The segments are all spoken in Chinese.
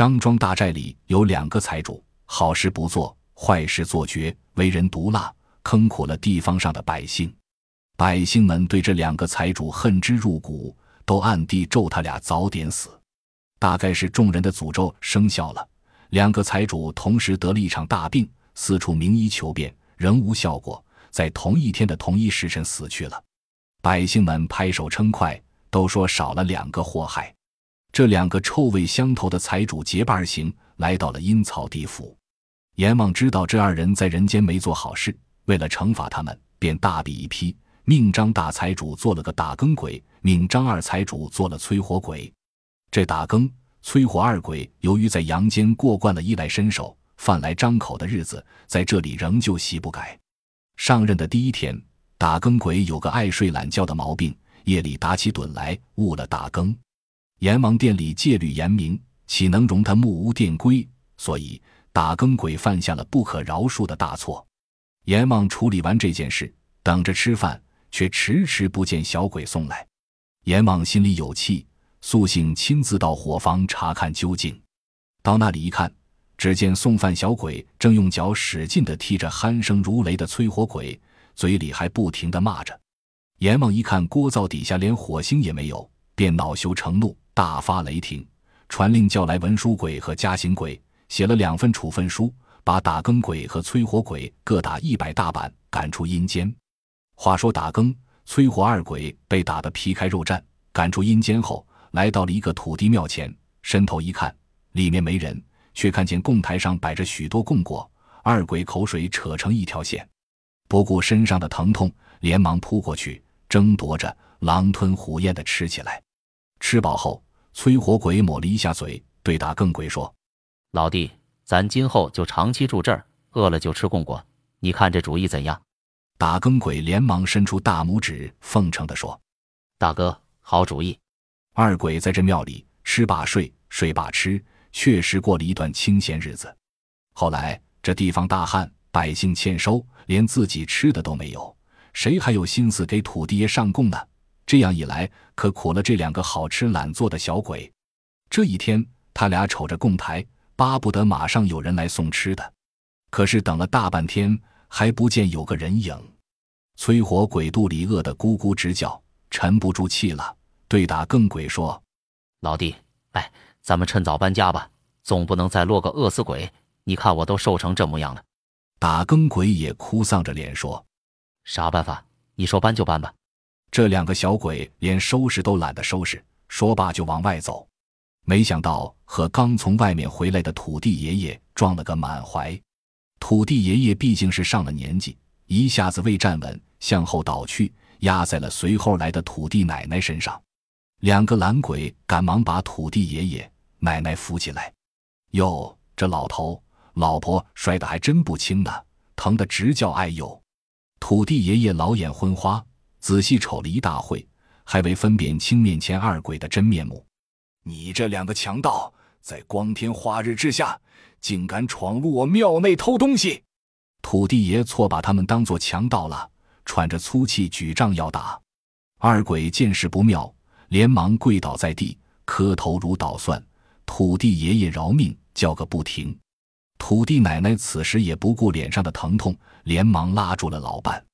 张庄大寨里有两个财主，好事不做，坏事做绝，为人毒辣，坑苦了地方上的百姓。百姓们对这两个财主恨之入骨，都暗地咒他俩早点死。大概是众人的诅咒生效了，两个财主同时得了一场大病，四处名医求遍，仍无效果，在同一天的同一时辰死去了。百姓们拍手称快，都说少了两个祸害。这两个臭味相投的财主结伴而行，来到了阴曹地府。阎王知道这二人在人间没做好事，为了惩罚他们，便大笔一批，命张大财主做了个打更鬼，命张二财主做了催火鬼。这打更、催火二鬼，由于在阳间过惯了衣来伸手、饭来张口的日子，在这里仍旧习不改。上任的第一天，打更鬼有个爱睡懒觉的毛病，夜里打起盹来，误了打更。阎王殿里戒律严明，岂能容他目无殿规？所以打更鬼犯下了不可饶恕的大错。阎王处理完这件事，等着吃饭，却迟迟不见小鬼送来。阎王心里有气，素性亲自到火房查看究竟。到那里一看，只见送饭小鬼正用脚使劲地踢着鼾声如雷的催火鬼，嘴里还不停地骂着。阎王一看锅灶底下连火星也没有，便恼羞成怒。大发雷霆，传令叫来文书鬼和加刑鬼，写了两份处分书，把打更鬼和催火鬼各打一百大板，赶出阴间。话说打更、催火二鬼被打得皮开肉绽，赶出阴间后，来到了一个土地庙前，伸头一看，里面没人，却看见供台上摆着许多供果。二鬼口水扯成一条线，不顾身上的疼痛，连忙扑过去，争夺着狼吞虎咽地吃起来。吃饱后。催火鬼抹了一下嘴，对打更鬼说：“老弟，咱今后就长期住这儿，饿了就吃供果，你看这主意怎样？”打更鬼连忙伸出大拇指，奉承地说：“大哥，好主意。”二鬼在这庙里吃罢睡，睡罢吃，确实过了一段清闲日子。后来这地方大旱，百姓欠收，连自己吃的都没有，谁还有心思给土地爷上供呢？这样一来，可苦了这两个好吃懒做的小鬼。这一天，他俩瞅着供台，巴不得马上有人来送吃的。可是等了大半天，还不见有个人影。催火鬼肚里饿得咕咕直叫，沉不住气了，对打更鬼说：“老弟，哎，咱们趁早搬家吧，总不能再落个饿死鬼。你看我都瘦成这模样了。”打更鬼也哭丧着脸说：“啥办法？你说搬就搬吧。”这两个小鬼连收拾都懒得收拾，说罢就往外走。没想到和刚从外面回来的土地爷爷撞了个满怀。土地爷爷毕竟是上了年纪，一下子未站稳，向后倒去，压在了随后来的土地奶奶身上。两个懒鬼赶忙把土地爷爷奶奶扶起来。哟，这老头老婆摔得还真不轻呢，疼得直叫哎呦！土地爷爷老眼昏花。仔细瞅了一大会，还未分辨清面前二鬼的真面目。你这两个强盗，在光天化日之下，竟敢闯入我庙内偷东西！土地爷错把他们当作强盗了，喘着粗气举杖要打。二鬼见势不妙，连忙跪倒在地，磕头如捣蒜。土地爷爷饶命，叫个不停。土地奶奶此时也不顾脸上的疼痛，连忙拉住了老伴。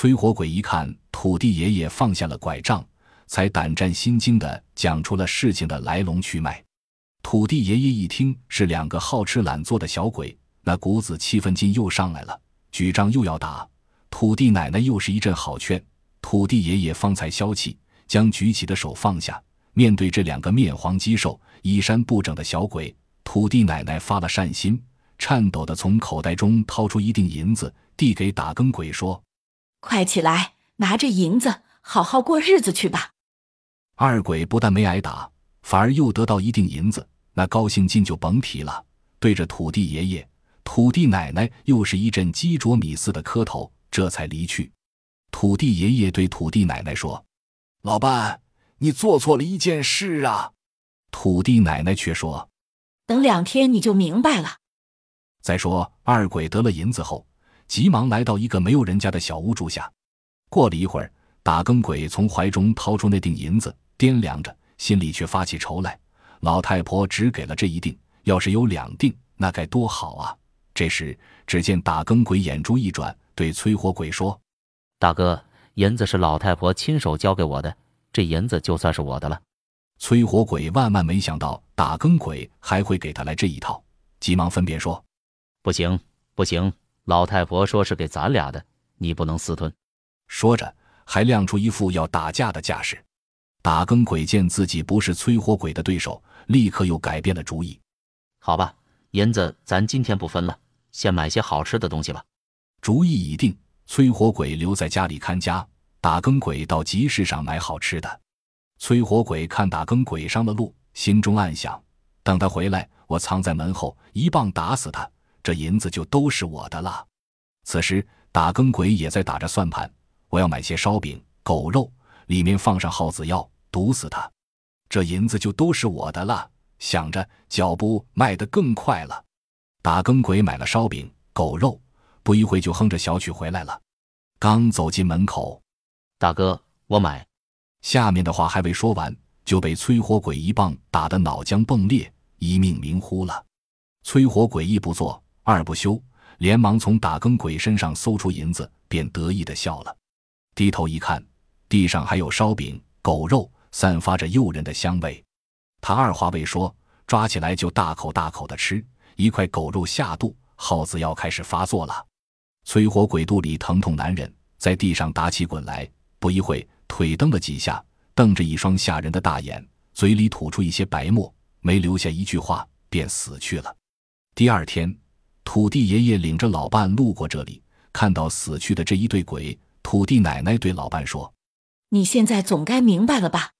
催火鬼一看土地爷爷放下了拐杖，才胆战心惊地讲出了事情的来龙去脉。土地爷爷一听是两个好吃懒做的小鬼，那股子气愤劲又上来了，举杖又要打。土地奶奶又是一阵好劝，土地爷爷方才消气，将举起的手放下。面对这两个面黄肌瘦、衣衫不整的小鬼，土地奶奶发了善心，颤抖地从口袋中掏出一锭银子，递给打更鬼说。快起来，拿着银子，好好过日子去吧。二鬼不但没挨打，反而又得到一锭银子，那高兴劲就甭提了。对着土地爷爷、土地奶奶，又是一阵鸡啄米似的磕头，这才离去。土地爷爷对土地奶奶说：“老伴，你做错了一件事啊。”土地奶奶却说：“等两天你就明白了。”再说二鬼得了银子后。急忙来到一个没有人家的小屋住下。过了一会儿，打更鬼从怀中掏出那锭银子，掂量着，心里却发起愁来。老太婆只给了这一锭，要是有两锭，那该多好啊！这时，只见打更鬼眼珠一转，对催火鬼说：“大哥，银子是老太婆亲手交给我的，这银子就算是我的了。”催火鬼万万没想到打更鬼还会给他来这一套，急忙分辨说：“不行，不行！老太婆说是给咱俩的，你不能私吞。”说着，还亮出一副要打架的架势。打更鬼见自己不是催火鬼的对手，立刻又改变了主意。好吧，银子咱今天不分了，先买些好吃的东西吧。主意已定，催火鬼留在家里看家，打更鬼到集市上买好吃的。催火鬼看打更鬼上了路，心中暗想：等他回来，我藏在门后，一棒打死他，这银子就都是我的了。此时，打更鬼也在打着算盘：我要买些烧饼、狗肉，里面放上耗子药，毒死他，这银子就都是我的了。想着，脚步迈得更快了。打更鬼买了烧饼、狗肉，不一会就哼着小曲回来了。刚走进门口，大哥，我买。下面的话还未说完，就被催火鬼一棒打得脑浆迸裂，一命呜呼了。催火鬼一不做二不休，连忙从打更鬼身上搜出银子，便得意的笑了。低头一看，地上还有烧饼、狗肉，散发着诱人的香味。他二话未说，抓起来就大口大口的吃。一块狗肉下肚，耗子药开始发作了。催火鬼肚里疼痛难忍，在地上打起滚来，不一会。腿蹬了几下，瞪着一双吓人的大眼，嘴里吐出一些白沫，没留下一句话，便死去了。第二天，土地爷爷领着老伴路过这里，看到死去的这一对鬼，土地奶奶对老伴说：“你现在总该明白了吧？